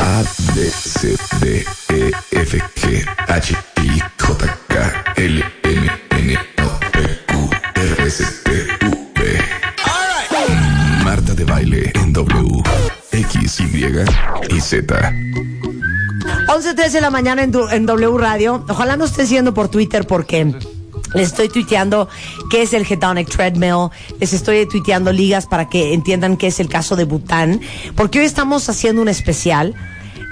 A, B, C, D, E, F, G, H, I, J, K, L, M, N, O, P, Q, R, S, T, U, V. Marta de baile en W, X, Y y Z. 11.13 de la mañana en, en W Radio. Ojalá no esté siendo por Twitter porque les estoy tuiteando qué es el Hedonic Treadmill. Les estoy tuiteando ligas para que entiendan qué es el caso de Bután. Porque hoy estamos haciendo un especial.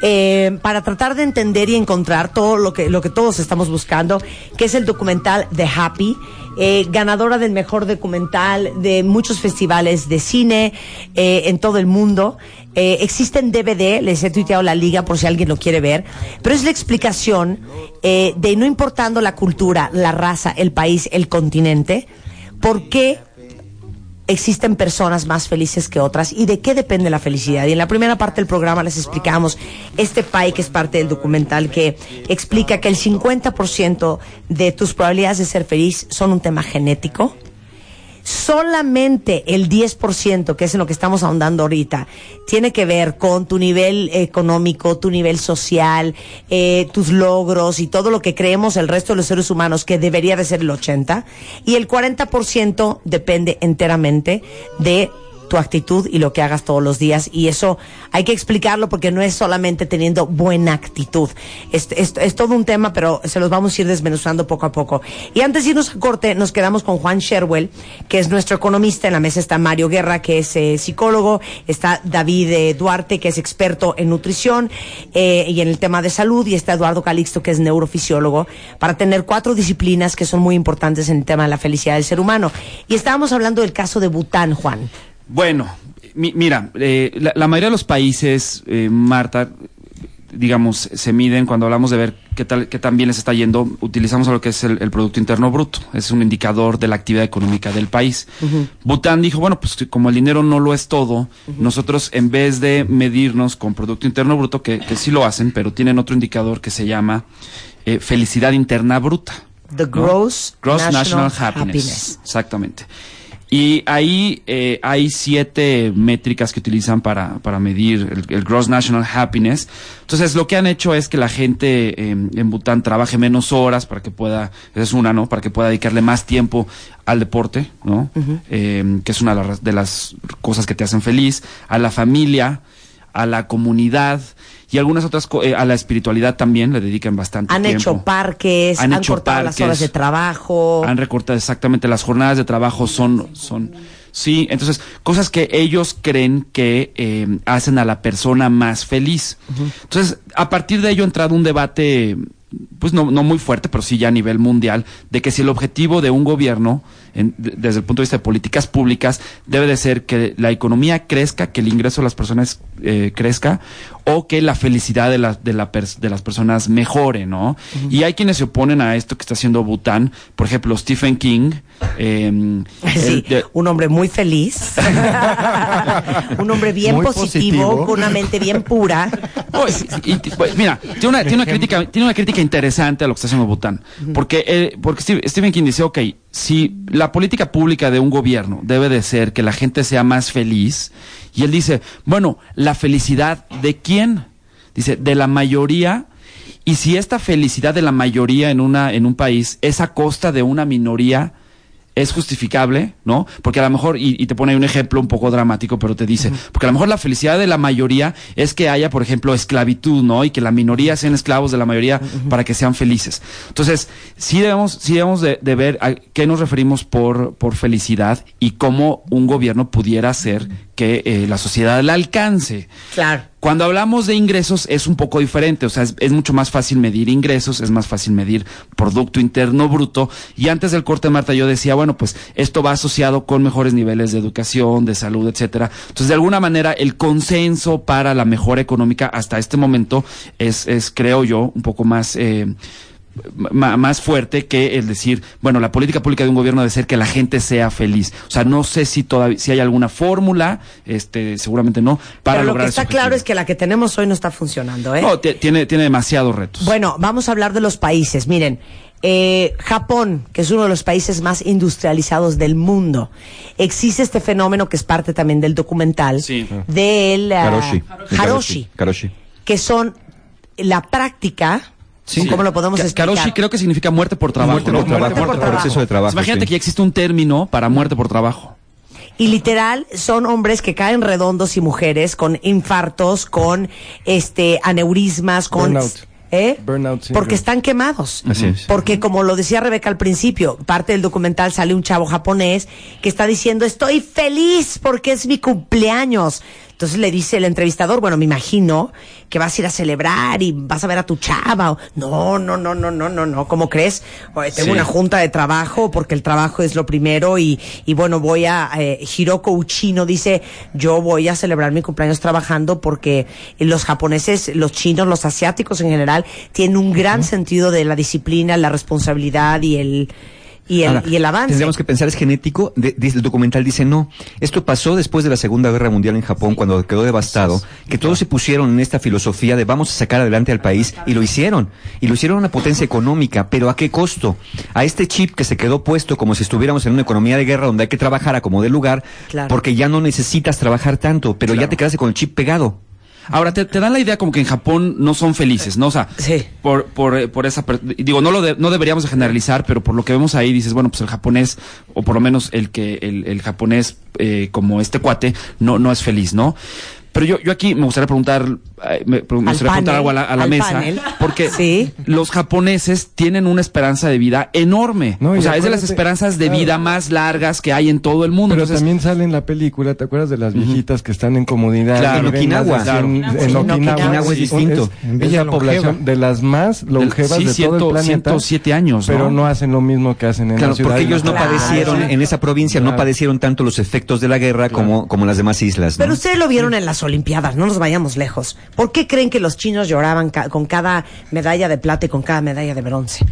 eh, para tratar de entender y encontrar todo lo que, lo que todos estamos buscando, que es el documental The Happy, eh, ganadora del mejor documental de muchos festivales de cine eh, en todo el mundo. Eh, existe en DVD, les he tuiteado la liga por si alguien lo quiere ver, pero es la explicación eh, de no importando la cultura, la raza, el país, el continente, por qué existen personas más felices que otras y de qué depende la felicidad. Y en la primera parte del programa les explicamos este PAI que es parte del documental que explica que el 50% de tus probabilidades de ser feliz son un tema genético. Solamente el 10%, que es en lo que estamos ahondando ahorita, tiene que ver con tu nivel económico, tu nivel social, eh, tus logros y todo lo que creemos el resto de los seres humanos que debería de ser el 80%. Y el 40% depende enteramente de tu actitud y lo que hagas todos los días. Y eso hay que explicarlo porque no es solamente teniendo buena actitud. Es, es- es todo un tema, pero se los vamos a ir desmenuzando poco a poco. Y antes de irnos a corte, nos quedamos con Juan Sherwell, que es nuestro economista. En la mesa está Mario Guerra, que es eh, psicólogo. Está David eh, Duarte, que es experto en nutrición eh, y en el tema de salud. Y está Eduardo Calixto, que es neurofisiólogo, para tener cuatro disciplinas que son muy importantes en el tema de la felicidad del ser humano. Y estábamos hablando del caso de Bután, Juan. Bueno, mi- mira, eh, la, la mayoría de los países, eh, Marta, digamos, se miden cuando hablamos de ver qué tal, qué tan bien les está yendo, utilizamos lo que es el, el Producto Interno Bruto. Es un indicador de la actividad económica del país. Bután dijo, bueno, pues como el dinero no lo es todo, nosotros en vez de medirnos con Producto Interno Bruto, que, que sí lo hacen, pero tienen otro indicador que se llama eh, Felicidad Interna Bruta. The ¿no? Gross, Gross National, National, Happiness. Happiness. Exactamente. Y ahí eh, hay siete métricas que utilizan para, para medir el, el Gross National Happiness. Entonces, lo que han hecho es que la gente eh, en Bután trabaje menos horas para que pueda, esa es una, ¿no? Para que pueda dedicarle más tiempo al deporte, ¿no? Eh, que es una de las cosas que te hacen feliz, a la familia, a la comunidad y algunas otras, eh, a la espiritualidad también le dedican bastante Han tiempo. hecho parques, han, Han hecho cortado las horas de trabajo. Han recortado exactamente las jornadas de trabajo son son sí entonces cosas que ellos creen que eh, hacen a la persona más feliz entonces a partir de ello ha entrado un debate pues no, no muy fuerte pero sí ya a nivel mundial de que si el objetivo de un gobierno en- de- desde el punto de vista de políticas públicas debe de ser que la economía crezca que el ingreso de las personas eh, crezca o que la felicidad de, la, de, la pers- de las personas mejore, ¿no? Y hay quienes se oponen a esto que está haciendo Bután, por ejemplo, Stephen King. eh, Sí, el de- un hombre muy feliz, un hombre bien positivo, positivo. con una mente bien pura. Y- pues, mira, tiene una, tiene una crítica, tiene una crítica interesante a lo que está haciendo Bután. Porque, eh, porque Steve- Stephen King dice, ok, si la política pública de un gobierno debe de ser que la gente sea más feliz, y él dice, bueno, la felicidad de quién? Dice, de la mayoría. Y si esta felicidad de la mayoría en una, en un país es a costa de una minoría, es justificable, ¿no? Porque a lo mejor, y, y te pone un ejemplo un poco dramático, pero te dice, porque a lo mejor la felicidad de la mayoría es que haya, por ejemplo, esclavitud, ¿no? Y que la minoría sean esclavos de la mayoría para que sean felices. Entonces, sí debemos, sí debemos de, de ver a qué nos referimos por, por felicidad y cómo un gobierno pudiera hacer que eh, la sociedad la alcance. Claro. Cuando hablamos de ingresos es un poco diferente, o sea, es, mucho más fácil medir ingresos, es más fácil medir Producto Interno Bruto. Y antes del corte, Marta, yo decía, bueno, pues esto va asociado con mejores niveles de educación, de salud, etcétera. Entonces, de alguna manera, el consenso para la mejora económica hasta este momento es, es creo yo, un poco más... Eh, más fuerte que el decir, bueno, la política pública de un gobierno debe ser que la gente sea feliz. O sea, no sé si todavía, si hay alguna fórmula, este, seguramente no, para Pero lo lograr que ese está claro es que la que tenemos hoy no está funcionando, ¿eh? No, ti- tiene, tiene demasiados retos. Bueno, vamos a hablar de los países. Miren, eh, Japón, que es uno de los países más industrializados del mundo, existe este fenómeno que es parte también del documental Sí. del ah, Karoshi. Haroshi. Karoshi. que son la práctica, Sí. ¿cómo lo podemos explicar? Karoshi creo que significa muerte por trabajo. Muerte ¿no? por trabajo, por por, trabajo. exceso de trabajo. Imagínate sí. que ya existe un término para muerte por trabajo. Y literal son hombres que caen redondos y mujeres con infartos, con este aneurismas, con Burnout. ¿eh? Burnout porque están quemados. Así es. Porque como lo decía Rebeca al principio, parte del documental sale un chavo japonés que está diciendo, "Estoy feliz porque es mi cumpleaños." Entonces le dice el entrevistador, bueno, me imagino que vas a ir a celebrar y vas a ver a tu chava. O, no, no, no, no, no, no, no. ¿Cómo crees? Oye, tengo Sí. una junta de trabajo porque el trabajo es lo primero y, y bueno, voy a, eh, Hiroko Uchino dice, yo voy a celebrar mi cumpleaños trabajando porque los japoneses, los chinos, los asiáticos en general, tienen un gran sentido de la disciplina, la responsabilidad y el, y el, Ahora, y el avance. Tendríamos que pensar, es genético. De- el documental dice no. Esto pasó después de la Segunda Guerra Mundial en Japón, cuando quedó devastado, que todos se pusieron en esta filosofía de vamos a sacar adelante al país, y lo hicieron. Y lo hicieron una potencia económica, pero ¿a qué costo? A este chip que se quedó puesto como si estuviéramos en una economía de guerra donde hay que trabajar a como de lugar, Claro. porque ya no necesitas trabajar tanto, pero ya te quedaste con el chip pegado. Ahora, te, te dan la idea como que en Japón no son felices, ¿no? O sea, Sí. por, por, eh, por esa... Digo, no lo de- no deberíamos de generalizar, pero por lo que vemos ahí dices, bueno, pues el japonés, o por lo menos el que el, el japonés eh, como este cuate, no, no es feliz, ¿no? Pero yo, yo aquí me gustaría preguntar, me, me gustaría preguntar algo a la, a la mesa, panel. porque Sí. los japoneses tienen una esperanza de vida enorme. No, o sea, es de las esperanzas de claro. vida más largas que hay en todo el mundo. Pero Entonces, también sale en la película, ¿te acuerdas de las viejitas que están en comodidad? Claro. En Okinawa. 100 Claro. En Sí, Okinawa, Okinawa es distinto. Es, Es la la población de las más longevas sí, de todo el planeta. 107 años, ¿no? Pero no hacen lo mismo que hacen en Claro, la ciudad. porque ellos no Claro. padecieron, en esa provincia no padecieron tanto los efectos de la guerra como, como las demás islas. Pero ustedes lo vieron en las Olimpiadas, no nos vayamos lejos. ¿Por qué creen que los chinos lloraban ca- con cada medalla de plata y con cada medalla de bronce?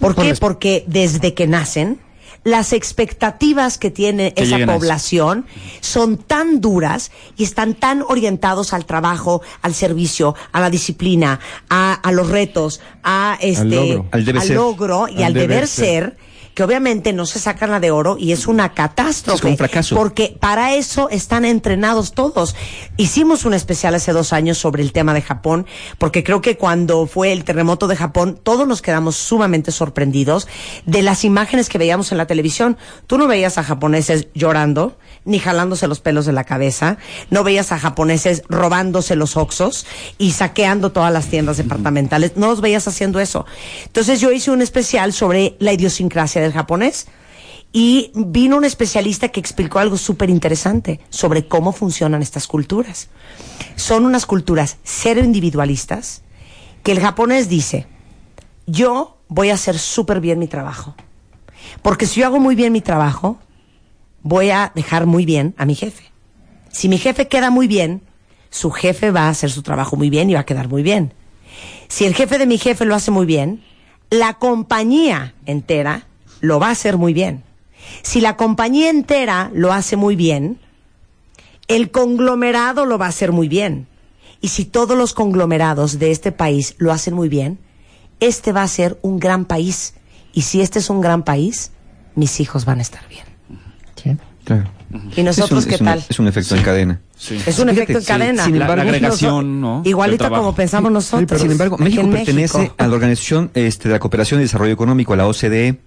¿Por Por qué? las- Porque desde que nacen, las expectativas que tiene Que esa población son tan duras y están tan orientados al trabajo, al servicio, a la disciplina, a, a los retos, a este, logro. Al logro y al, deber, ser que obviamente no se sacan la de oro y es una catástrofe. Es un fracaso. Porque para eso están entrenados todos. Hicimos un especial hace dos años sobre el tema de Japón, porque creo que cuando fue el terremoto de Japón, todos nos quedamos sumamente sorprendidos de las imágenes que veíamos en la televisión. Tú no veías a japoneses llorando, ni jalándose los pelos de la cabeza, no veías a japoneses robándose los oxos y saqueando todas las tiendas departamentales, no los veías haciendo eso. Entonces yo hice un especial sobre la idiosincrasia japonés. Y vino un especialista que explicó algo súper interesante sobre cómo funcionan estas culturas. Son unas culturas cero individualistas que el japonés dice, yo voy a hacer súper bien mi trabajo. Porque si yo hago muy bien mi trabajo, voy a dejar muy bien a mi jefe. Si mi jefe queda muy bien, su jefe va a hacer su trabajo muy bien y va a quedar muy bien. Si el jefe de mi jefe lo hace muy bien, la compañía entera lo va a hacer muy bien. Si la compañía entera lo hace muy bien, el conglomerado lo va a hacer muy bien. Y si todos los conglomerados de este país lo hacen muy bien, este va a ser un gran país. Y si este es un gran país, mis hijos van a estar bien. Claro. ¿Y nosotros es un, qué es un- tal? es un efecto en cadena. sí. Es un Fíjate, efecto en cadena. sin La- la embargo, agregación, ¿no? Trabajo. como pensamos nosotros. Sin embargo, México en pertenece México. a la Organización este, de la Cooperación y Desarrollo Económico, a la OCDE.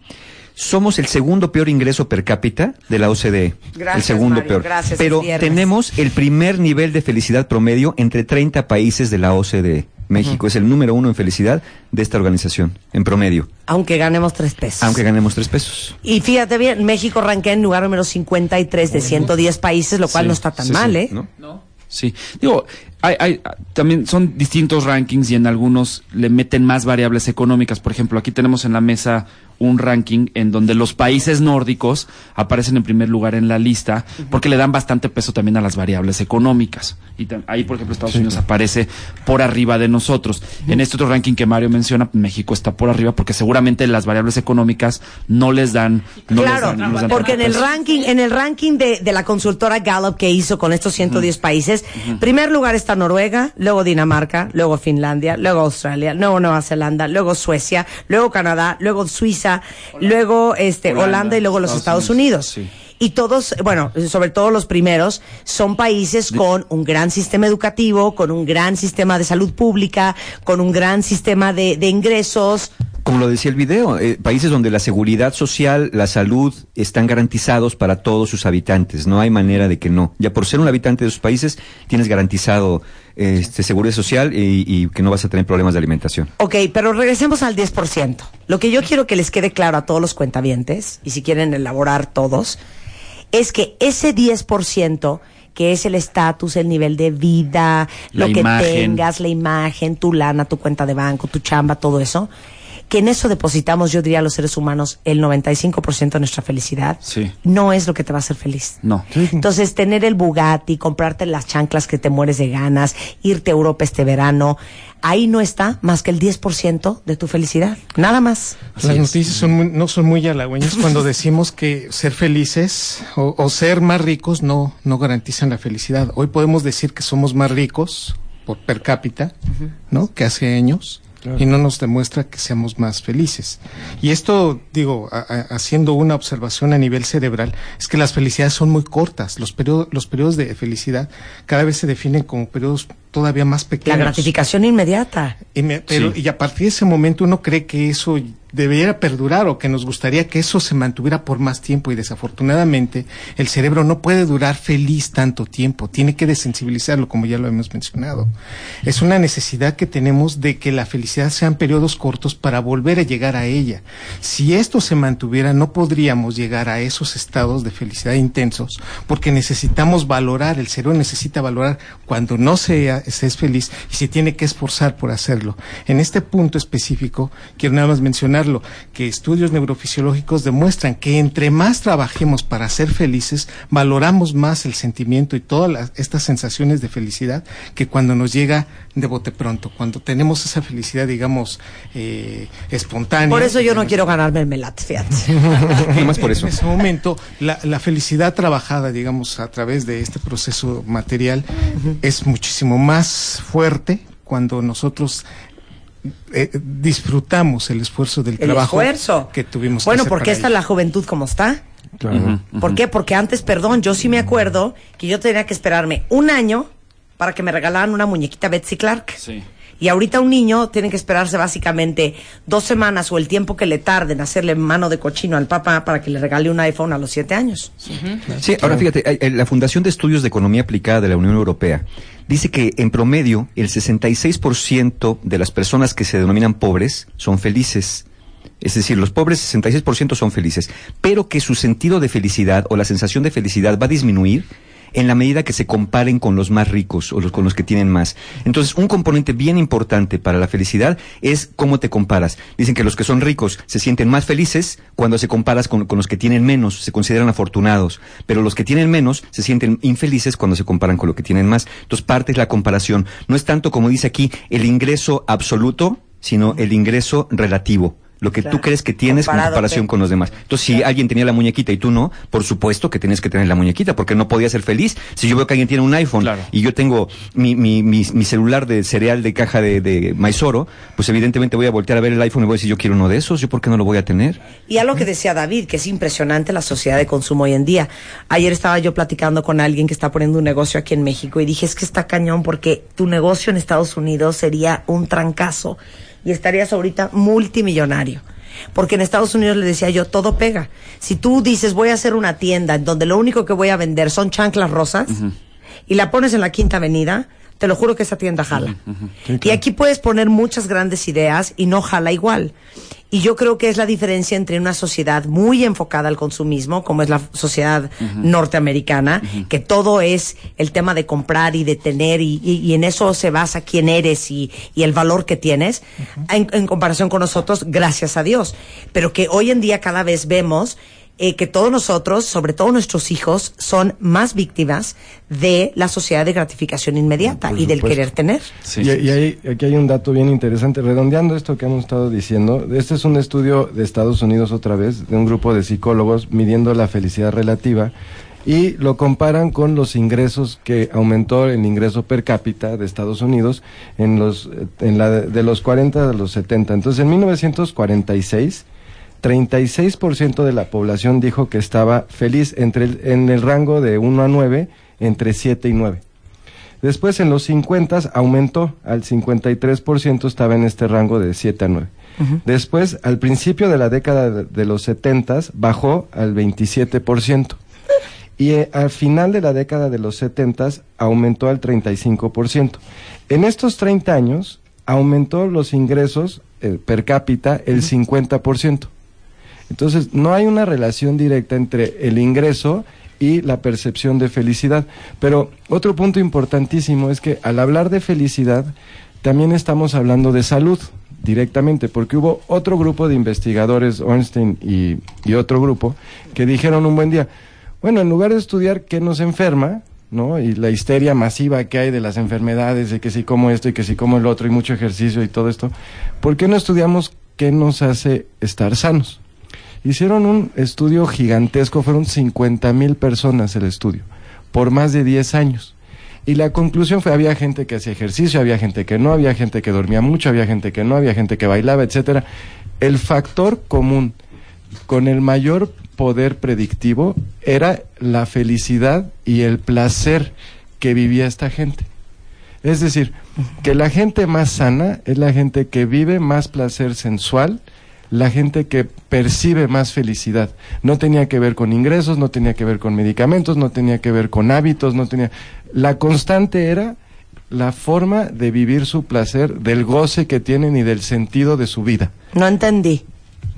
Somos el segundo peor ingreso per cápita de la OCDE. Gracias, el segundo Mario, peor. gracias, Pero tenemos el primer nivel de felicidad promedio entre 30 países de la OCDE. México es el número uno en felicidad de esta organización, en promedio, Aunque ganemos tres pesos. aunque ganemos tres pesos. Y fíjate bien, México ranquea en lugar número 53 de 110 países, lo cual Sí, no está tan sí, mal, sí, ¿eh? ¿no? Sí, digo, hay, hay, también son distintos rankings y en algunos le meten más variables económicas. Por ejemplo, aquí tenemos en la mesa un ranking en donde los países nórdicos aparecen en primer lugar en la lista porque le dan bastante peso también a las variables económicas. Y ahí, por ejemplo, Estados Unidos aparece por arriba de nosotros. En este otro ranking que Mario menciona, México está por arriba porque seguramente las variables económicas no les dan. No les claro, dan- no les dan porque en el peso. ranking, en el ranking de, de la consultora Gallup que hizo con estos 110 países, primer lugar está Noruega, luego Dinamarca, luego Finlandia, luego Australia, luego Nueva Zelanda, luego Suecia, luego Canadá, luego Suiza, luego este Holanda, Holanda, y luego los Estados Estados Unidos. Unidos, Y todos, bueno, sobre todo los primeros, son países con un gran sistema educativo, con un gran sistema de salud pública, con un gran sistema de, de ingresos. Como lo decía el video, eh, países donde la seguridad social, la salud están garantizados para todos sus habitantes. No hay manera de que no. Ya por ser un habitante de esos países, tienes garantizado este, seguridad social y, y que no vas a tener problemas de alimentación. Ok, pero regresemos al 10%. Lo que yo quiero que les quede claro a todos los cuentavientes, y si quieren elaborar todos, es que ese 10% que es el estatus, el nivel de vida, La lo que imagen. tengas, la imagen, tu lana, tu cuenta de banco, tu chamba, todo eso, que en eso depositamos, yo diría, los seres humanos, el 95% de nuestra felicidad, Sí. no es lo que te va a hacer feliz. No. Entonces, tener el Bugatti, comprarte las chanclas que te mueres de ganas, irte a Europa este verano, ahí no está más que el 10% de tu felicidad. Nada más. Las noticias son muy- no son muy halagüeñas cuando decimos que ser felices o, o ser más ricos no, no garantizan la felicidad. Hoy podemos decir que somos más ricos por per cápita, ¿no? Que hace años. Y no nos demuestra que seamos más felices. Y esto, digo, a- haciendo una observación a nivel cerebral, es que las felicidades son muy cortas. Los periodos, los periodos de felicidad cada vez se definen como periodos todavía más La pequeños. gratificación inmediata. Y, me- pero, Sí. y a partir de ese momento uno cree que eso debería perdurar o que nos gustaría que eso se mantuviera por más tiempo y desafortunadamente el cerebro no puede durar feliz tanto tiempo, tiene que desensibilizarlo como ya lo hemos mencionado. Es una necesidad que tenemos de que la felicidad sean periodos cortos para volver a llegar a ella. Si esto se mantuviera no podríamos llegar a esos estados de felicidad intensos porque necesitamos valorar, el cerebro necesita valorar cuando no se, se es feliz y se tiene que esforzar por hacerlo. En este punto específico, quiero nada más mencionarlo, que estudios neurofisiológicos demuestran que entre más trabajemos para ser felices, valoramos más el sentimiento y todas las- estas sensaciones de felicidad que cuando nos llega de bote pronto, cuando tenemos esa felicidad, digamos, eh, espontánea. Por eso yo no quiero ganarme el melate, fíjate. Nada más por eso. en ese momento, la, la felicidad trabajada, digamos, a través de este proceso material es muchísimo más fuerte cuando nosotros eh, disfrutamos el esfuerzo del El trabajo esfuerzo. que tuvimos. que Bueno, hacer porque está la juventud como está. Claro. ¿Por qué? Porque antes, perdón, yo sí me acuerdo que yo tenía que esperarme un año para que me regalaran una muñequita Betsy Clark. Sí. Y ahorita un niño tiene que esperarse básicamente dos semanas o el tiempo que le tarde en hacerle mano de cochino al papá para que le regale un iPhone a los siete años. Sí, ahora fíjate, hay- la Fundación de Estudios de Economía Aplicada de la Unión Europea dice que en promedio el 66% de las personas que se denominan pobres son felices. Es decir, los pobres 66% son felices, pero que su sentido de felicidad o la sensación de felicidad va a disminuir en la medida que se comparen con los más ricos o con los que tienen más. Entonces, un componente bien importante para la felicidad es cómo te comparas. Dicen que los que son ricos se sienten más felices cuando se comparas con, con los que tienen menos, se consideran afortunados, pero los que tienen menos se sienten infelices cuando se comparan con lo que tienen más. Entonces, parte es la comparación. No es tanto como dice aquí el ingreso absoluto, sino el ingreso relativo. Lo que Claro. tú crees que tienes en comparación con los demás. Entonces, si alguien tenía la muñequita y tú no, por supuesto que tienes que tener la muñequita, porque no podía ser feliz. Si yo veo que alguien tiene un iPhone Claro. y yo tengo mi, mi, mi, mi celular de cereal de caja de, de Maizoro, pues evidentemente voy a voltear a ver el iPhone y voy a decir, yo quiero uno de esos, ¿yo por qué no lo voy a tener? Y a lo que decía David, que es impresionante la sociedad de consumo hoy en día. Ayer estaba yo platicando con alguien que está poniendo un negocio aquí en México y dije, es que está cañón porque tu negocio en Estados Unidos sería un trancazo y estarías ahorita multimillonario. Porque en Estados Unidos le decía yo, todo pega. Si tú dices, voy a hacer una tienda en donde lo único que voy a vender son chanclas rosas y la pones en la Quinta Avenida, te lo juro que esa tienda jala. Y aquí puedes poner muchas grandes ideas y no jala igual. Y yo creo que es la diferencia entre una sociedad muy enfocada al consumismo, como es la sociedad norteamericana, que todo es el tema de comprar y de tener, y, y- y en eso se basa quién eres y, y el valor que tienes, en, en comparación con nosotros, gracias a Dios. Pero que hoy en día cada vez vemos eh, que todos nosotros, sobre todo nuestros hijos, son más víctimas de la sociedad de gratificación inmediata Por y del querer tener. Sí, y sí, y ahí- aquí hay un dato bien interesante, redondeando esto que hemos estado diciendo. Este es un estudio de Estados Unidos otra vez, de un grupo de psicólogos midiendo la felicidad relativa y lo comparan con los ingresos que aumentó el ingreso per cápita de Estados Unidos en los, en la de, de los 40 a los 70. Entonces, en 1946 36% de la población dijo que estaba feliz entre el- en el rango de 1 a 9, entre 7 y 9. Después en los 50 aumentó al 53%, estaba en este rango de 7 a 9. Después, al principio de la década de, de los 70 bajó al 27%. Y eh, al final de la década de los 70 aumentó al 35%. En estos 30 años aumentó los ingresos eh, per cápita el 50%. Entonces, no hay una relación directa entre el ingreso y la percepción de felicidad. Pero otro punto importantísimo es que al hablar de felicidad, también estamos hablando de salud directamente, porque hubo otro grupo de investigadores, Ornstein y, otro grupo, que dijeron un buen día, bueno, en lugar de estudiar qué nos enferma, ¿no? Y la histeria masiva que hay de las enfermedades, de que si como esto y que si como el otro y mucho ejercicio y todo esto, ¿por qué no estudiamos qué nos hace estar sanos? Hicieron un estudio gigantesco, fueron 50 mil personas el estudio, por más de 10 años. Y la conclusión fue, había gente que hacía ejercicio, había gente que no, había gente que dormía mucho, había gente que no, había gente que bailaba, etcétera. El factor común con el mayor poder predictivo era la felicidad y el placer que vivía esta gente. Es decir, que la gente más sana es la gente que vive más placer sensual, la gente que percibe más felicidad. No tenía que ver con ingresos, no tenía que ver con medicamentos, no tenía que ver con hábitos, no tenía... La constante era la forma de vivir su placer, del goce que tienen y del sentido de su vida. No entendí.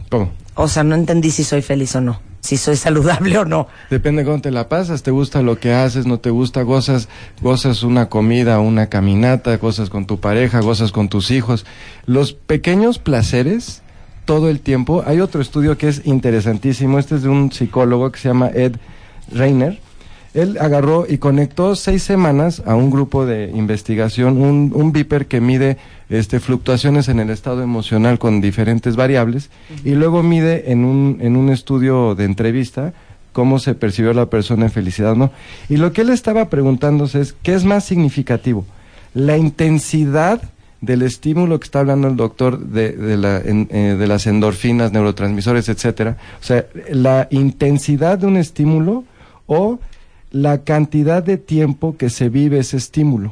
¿Cómo? O sea, no entendí si soy feliz o no. Si soy saludable o no. Depende cómo te la pasas, te gusta lo que haces, no te gusta, gozas, gozas una comida, una caminata, gozas con tu pareja, gozas con tus hijos. Los pequeños placeres, todo el tiempo. Hay otro estudio que es interesantísimo, este es de un psicólogo que se llama Ed Reiner. Él agarró y conectó seis semanas a un grupo de investigación, un, un Viper que mide este, fluctuaciones en el estado emocional con diferentes variables y luego mide en un, en un estudio de entrevista cómo se percibió la persona en felicidad no. Y lo que él estaba preguntándose es, ¿qué es más significativo? ¿La intensidad del estímulo que está hablando el doctor de, de, la, en- eh, de las endorfinas, neurotransmisores, etcétera? O sea, la intensidad de un estímulo o la cantidad de tiempo que se vive ese estímulo.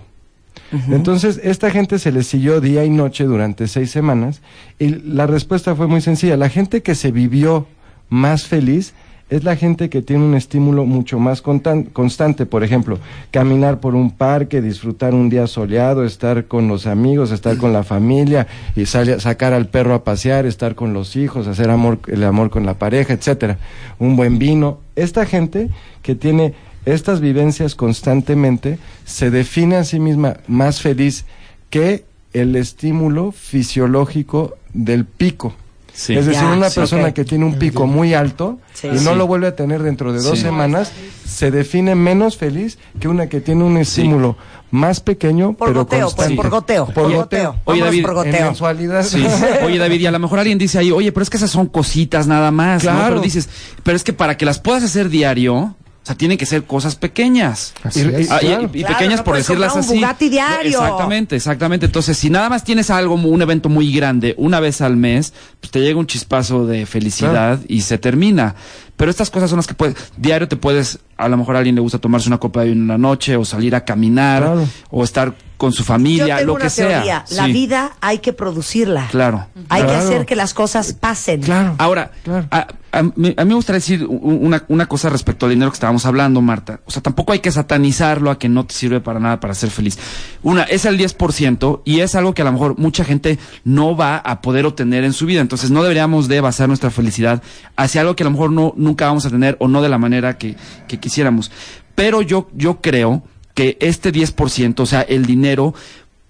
Entonces, esta gente se le siguió día y noche durante seis semanas y la respuesta fue muy sencilla. La gente que se vivió más feliz es la gente que tiene un estímulo mucho más constante. Por ejemplo, caminar por un parque, disfrutar un día soleado, estar con los amigos, estar con la familia y sale- sacar al perro a pasear, estar con los hijos, hacer amor, el amor con la pareja, etcétera. Un buen vino. Esta gente que tiene estas vivencias constantemente se define a sí misma más feliz que el estímulo fisiológico del pico. Sí. Es decir, Ya, una sí, persona que tiene un pico muy alto Sí. y no lo vuelve a tener dentro de dos Sí. semanas, se define menos feliz que una que tiene un estímulo más pequeño, Por pero goteo, pues, constante. por goteo, Por por goteo. goteo. Oye, David, por En goteo. mensualidad. Sí. Oye, David, y a lo mejor alguien dice ahí, oye, pero es que esas son cositas nada más, ¿no? Claro. Pero dices, pero es que para que las puedas hacer diario, o sea, tienen que ser cosas pequeñas. Y- y- Ah, y- claro. y, Claro, pequeñas no por decirlas un así. Bugatti diario. Exactamente, exactamente. Entonces, si nada más tienes algo, un evento muy grande, una vez al mes, pues te llega un chispazo de felicidad y se termina. Pero estas cosas son las que puedes, diario te puedes, a lo mejor a alguien le gusta tomarse una copa de vino en la noche, o salir a caminar, Claro. o estar con su Yo familia, tengo lo una que sea. teoría. La Sí, vida hay que producirla. Claro. Hay que Claro. hacer que las cosas pasen. Claro. Ahora, Claro. a, a mí, a mí me gustaría decir una, una cosa respecto al dinero que estábamos hablando, Marta. O sea, tampoco hay que satanizarlo a que no te sirve para nada para ser feliz. Una, es el 10% y es algo que a lo mejor mucha gente no va a poder obtener en su vida. Entonces no deberíamos de basar nuestra felicidad hacia algo que a lo mejor no, nunca vamos a tener o no de la manera que, que quisiéramos. Pero yo, yo creo que este 10%, o sea, el dinero,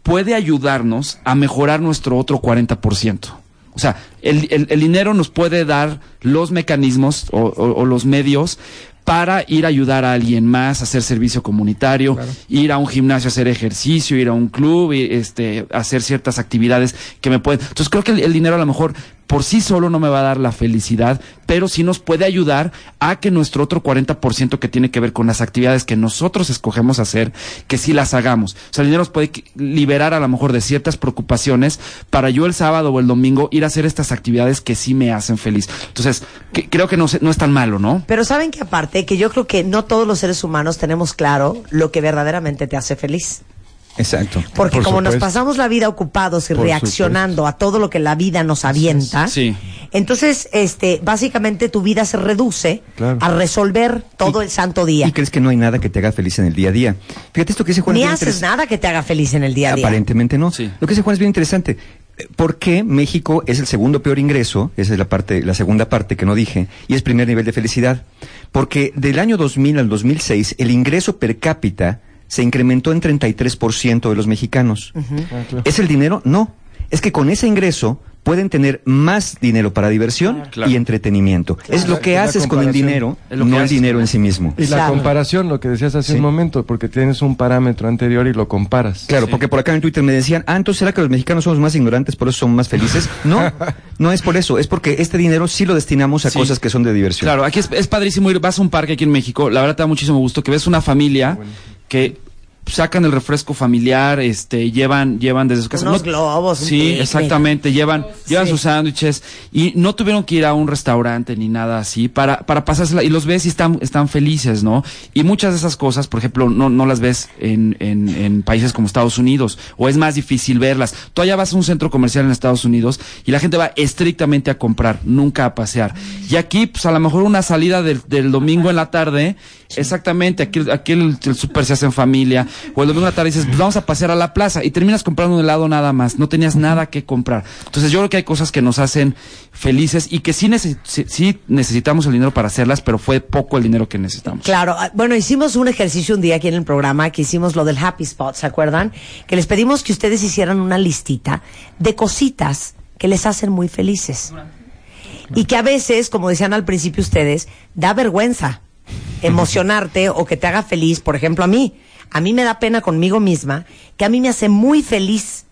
puede ayudarnos a mejorar nuestro otro 40%. O sea, el, el- el dinero nos puede dar los mecanismos o, o- o los medios para ir a ayudar a alguien más, hacer servicio comunitario, ir a un gimnasio a hacer ejercicio, ir a un club, este, hacer ciertas actividades que me pueden. Entonces creo que el, el dinero a lo mejor por sí solo no me va a dar la felicidad, pero sí nos puede ayudar a que nuestro otro 40% que tiene que ver con las actividades que nosotros escogemos hacer, que sí las hagamos. O sea, el dinero nos puede liberar a lo mejor de ciertas preocupaciones para yo el sábado o el domingo ir a hacer estas actividades que sí me hacen feliz. Entonces, creo que no, no es tan malo, ¿no? Pero saben que aparte, que yo creo que no todos los seres humanos tenemos claro lo que verdaderamente te hace feliz. Exacto. Porque Por como nos pasamos la vida ocupados y Por reaccionando a todo lo que la vida nos avienta, Sí. entonces, este, básicamente tu vida se reduce Claro. a resolver todo el santo día. Y crees que no hay nada que te haga feliz en el día a día. Fíjate esto que dice Juan. Ni haces nada que te haga feliz en el día a día. Aparentemente no. Sí. Lo que dice Juan es bien interesante. ¿Por qué México es el segundo peor ingreso? Esa es la parte, la segunda parte que no dije, y es primer nivel de felicidad. Porque del año 2000 al 2006, el ingreso per cápita se incrementó en 33% de los mexicanos. Ah, claro. ¿Es el dinero? No. Es que con ese ingreso pueden tener más dinero para diversión Claro. y entretenimiento. Es lo que haces con el dinero, lo no el dinero en sí mismo. Y la Claro. comparación, lo que decías hace Sí. un momento, porque tienes un parámetro anterior y lo comparas. Claro, Sí. porque por acá en Twitter me decían, ah, entonces será que los mexicanos somos más ignorantes, por eso somos más felices. No, no es por eso, es porque este dinero sí lo destinamos a Sí. cosas que son de diversión. Claro, aquí es, es padrísimo ir, vas a un parque aquí en México, la verdad te da muchísimo gusto que ves una familia que sacan el refresco familiar, este, llevan, llevan desde su casa. Unos globos, un Sí, picnic. exactamente, llevan, llevan Sí. sus sándwiches y no tuvieron que ir a un restaurante ni nada así para, para pasársela y los ves y están, están felices, ¿no? Y muchas de esas cosas, por ejemplo, no, no las ves en, en, en países como Estados Unidos o es más difícil verlas. Tú allá vas a un centro comercial en Estados Unidos y la gente va estrictamente a comprar, nunca a pasear. Y aquí, pues a lo mejor una salida del, del domingo en la tarde, exactamente, aquí, aquí el, el súper se hace en familia, o el domingo en la tarde dices, pues vamos a pasear a la plaza y terminas comprando un helado nada más, no tenías nada que comprar. Entonces yo creo que hay cosas que nos hacen felices y que sí, neces- sí, sí necesitamos el dinero para hacerlas, pero fue poco el dinero que necesitamos. Claro, ah, bueno, hicimos un ejercicio un día aquí en el programa que hicimos lo del Happy Spot, ¿se acuerdan? Que les pedimos que ustedes hicieran una listita de cositas que les hacen muy felices. Y que a veces, como decían al principio ustedes, da vergüenza emocionarte o que te haga feliz. Por ejemplo, a mí, a mí me da pena conmigo misma que a mí me hace muy feliz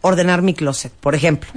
ordenar mi closet, por ejemplo.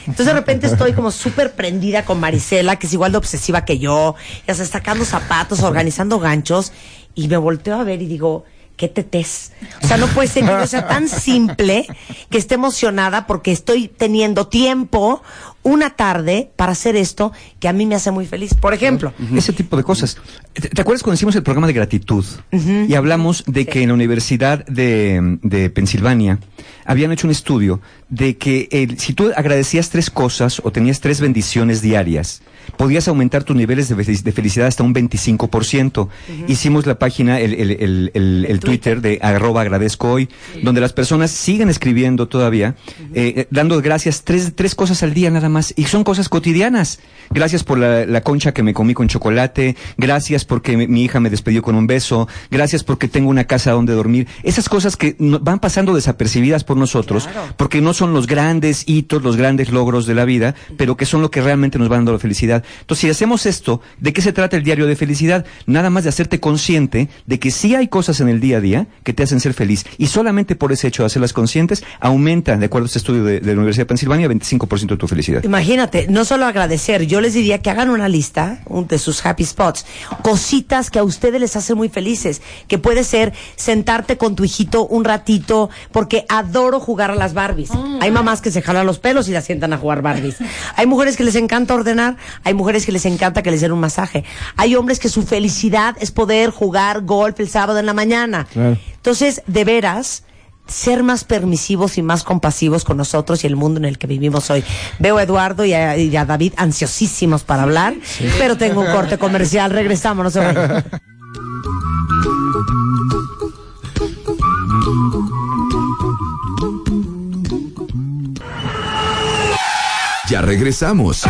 Entonces de repente estoy como súper prendida con Marisela, que es igual de obsesiva que yo, ya está sacando zapatos, organizando ganchos, y me volteo a ver y digo, qué tetés. O sea, no puede ser que sea tan simple que esté emocionada porque estoy teniendo tiempo una tarde para hacer esto que a mí me hace muy feliz. Por ejemplo, Ese tipo de cosas. ¿Te, te acuerdas cuando hicimos el programa de gratitud? Y hablamos de que en la Universidad de, de Pensilvania habían hecho un estudio de que el- si tú agradecías tres cosas o tenías tres bendiciones diarias, podías aumentar tus niveles de, felic- de felicidad hasta un 25%. Hicimos la página, el, el- el- el- el Twitter de arroba agradezco hoy, donde las personas siguen escribiendo todavía, eh, eh, dando gracias tres, tres cosas al día nada más. Y son cosas cotidianas. Gracias por la, la concha que me comí con chocolate, gracias porque mi, mi hija me despedió con un beso, gracias porque tengo una casa donde dormir. Esas cosas que no- van pasando desapercibidas por nosotros, porque no son los grandes hitos, los grandes logros de la vida, pero que son lo que realmente nos van dando la felicidad. Entonces, si hacemos esto, ¿de qué se trata el diario de felicidad? Nada más de hacerte consciente de que sí hay cosas en el día a día que te hacen ser feliz. Y solamente por ese hecho de hacerlas conscientes, aumenta, de acuerdo a este estudio de, de la Universidad de Pensilvania, 25% de tu felicidad. Imagínate, no solo agradecer, yo les diría que hagan una lista un- de sus happy spots, cositas que a ustedes les hacen muy felices, que puede ser sentarte con tu hijito un ratito, porque adoro jugar a las Barbies. Hay mamás que se jalan los pelos y las sientan a jugar Barbies. Hay mujeres que les encanta ordenar, hay mujeres que les encanta que les den un masaje. Hay hombres que su felicidad es poder jugar golf el sábado en la mañana. Claro. Entonces, de veras, ser más permisivos y más compasivos con nosotros y el mundo en el que vivimos hoy. Veo a Eduardo y a, y a David ansiosísimos para hablar, pero tengo un corte comercial. Regresamos, no se vayan. Ya regresamos.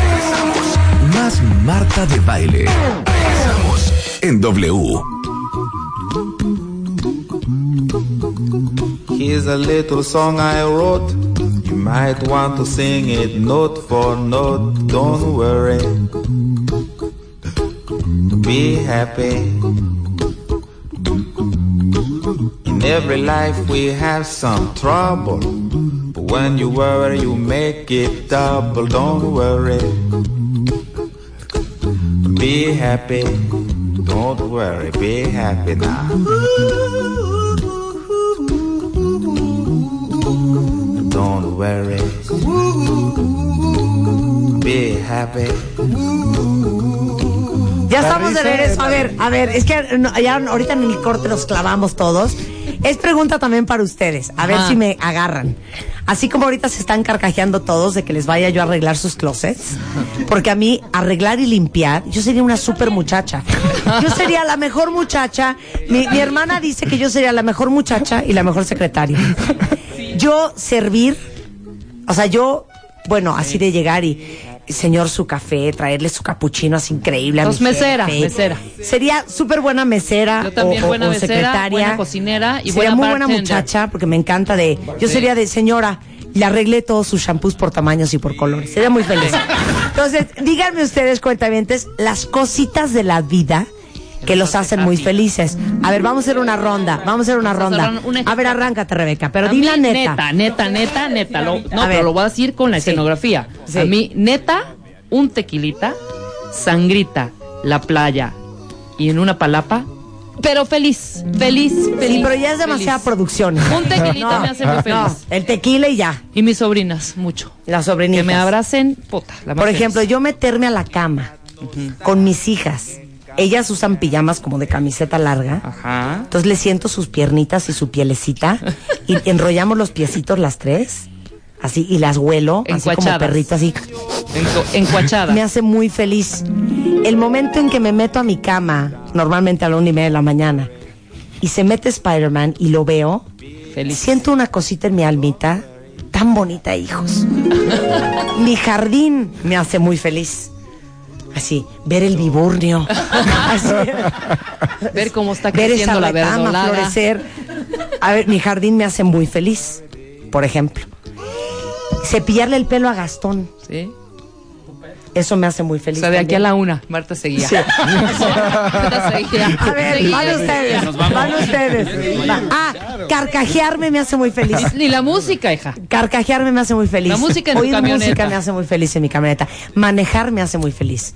Más Marta de Baile. Regresamos en W. Here's a little song I wrote. You might want to sing it note for note. Don't worry. Be happy. In every life we have some trouble. When you worry, you make it double. Don't worry. Be happy. Don't worry. Be happy now. Don't worry. Be happy. Ya estamos de regreso. A ver, a ver, es que no, ya ahorita en el corte nos clavamos todos. Es pregunta también para ustedes, a ver Ajá. si me agarran. Así como ahorita se están carcajeando todos de que les vaya yo a arreglar sus closets, porque a mí arreglar y limpiar, yo sería una super muchacha. Yo sería la mejor muchacha. Mi, mi hermana dice que yo sería la mejor muchacha y la mejor secretaria. Yo servir, o sea, yo, bueno, así de llegar y señor su café, traerle su capuchino así increíble a Pues mi mesera, jefe. mesera. Sería súper buena mesera. Yo también o- buena o mesera, secretaria. buena cocinera y sería buena muy buena muchacha porque me encanta de. Yo sería de señora. Le arreglé todos sus shampoos por tamaños y por colores. Sería muy feliz. Entonces, díganme ustedes, cuentavientes, las cositas de la vida que los hacen muy felices. A ver, vamos a hacer una ronda. Vamos a hacer una ronda. A ver, arráncate, Rebeca. Pero di la neta. neta, neta, neta, neta. Lo- no, A pero lo voy a decir con la escenografía. Sí. A mí, neta, un tequilita, sangrita, la playa y en una palapa, pero feliz, feliz, feliz. Sí, pero ya es demasiada feliz. producción. Un tequilita me hace muy feliz. No, el tequila y ya. Y mis sobrinas, mucho. Las sobrinitas. Que me abracen, puta. la Por feliz. ejemplo, yo meterme a la cama con mis hijas. Ellas usan pijamas como de camiseta larga. Ajá. Entonces le siento sus piernitas y su pielecita y enrollamos los piecitos las tres, así y las huelo, así como perrito así. Encuachada. Me hace muy feliz. El momento en que me meto a mi cama, normalmente a la una y media de la mañana, y se mete Spider-Man y lo veo, Feliz. siento una cosita en mi almita tan bonita, hijos. mi jardín me hace muy feliz. Así, ver el viburnio. Así, Ver cómo está ver esa creciendo la retama florecer. A ver, mi jardín me hace muy feliz, por ejemplo. Cepillarle el pelo a Gastón, Sí. eso me hace muy O feliz. sea, de aquí a la una, Marta seguía. Sí. Marta seguía. A ver, Seguía. van ustedes, van ustedes. Va. Ah, carcajearme me hace muy feliz. Ni la música, hija. Carcajearme me hace muy feliz. La música en tu Oír camioneta. música me hace muy feliz en mi camioneta. Manejar me hace muy feliz.